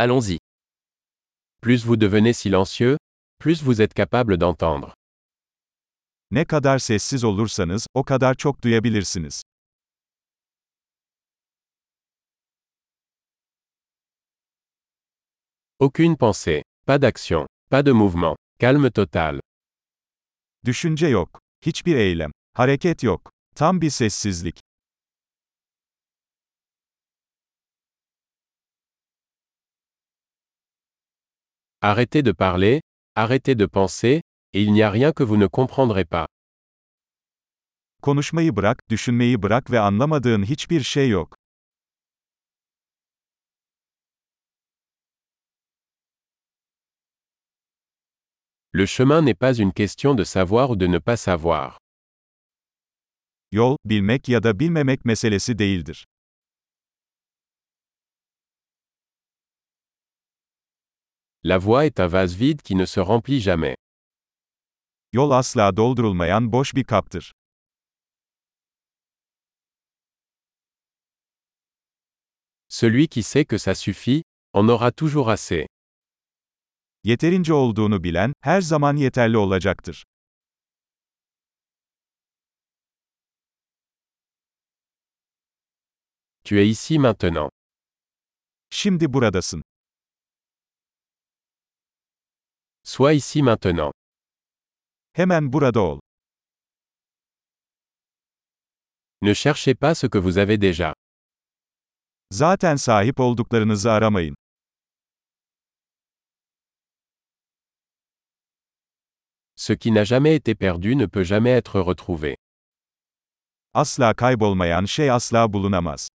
Allons-y. Plus vous devenez silencieux, plus vous êtes capable d'entendre. Ne kadar sessiz olursanız, o kadar çok duyabilirsiniz. Aucune pensée, pas d'action, pas de mouvement, calme total. Düşünce yok. Hiçbir eylem. Hareket yok. Tam bir sessizlik. Arrêtez de parler, arrêtez de penser, et il n'y a rien que vous ne comprendrez pas. Konuşmayı bırak, düşünmeyi bırak ve anlamadığın hiçbir şey yok. Le chemin n'est pas une question de savoir ou de ne pas savoir. Yol, bilmek ya da bilmemek meselesi değildir. La voie est un vase vide qui ne se remplit jamais. Yol asla doldurulmayan boş bir kaptır. Celui qui sait que ça suffit, en aura toujours assez. Yeterince olduğunu bilen, her zaman yeterli olacaktır. Tu es ici maintenant. Şimdi buradasın. Sois ici maintenant. Hemen burada ol. Ne cherchez pas ce que vous avez déjà. Zaten sahip olduklarınızı aramayın. Ce qui n'a jamais été perdu ne peut jamais être retrouvé. Asla kaybolmayan şey asla bulunamaz.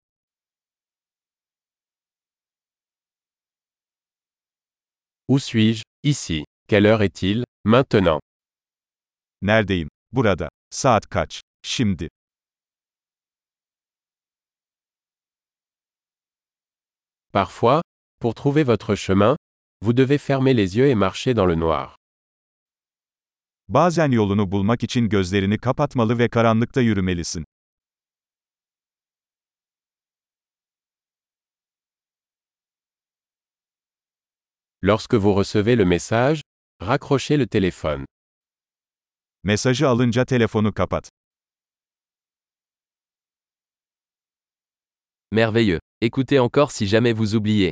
Où suis-je? Ici. Quelle heure est-il Maintenant? Neredeyim? Burada. Saat kaç? Şimdi? Parfois, pour trouver votre chemin, vous devez fermer les yeux et marcher dans le noir. Bazen yolunu bulmak için gözlerini kapatmalı ve karanlıkta yürümelisin. Lorsque vous recevez le message, raccrochez le téléphone. Mesajı alınca telefonu kapat. Merveilleux. Écoutez encore si jamais vous oubliez.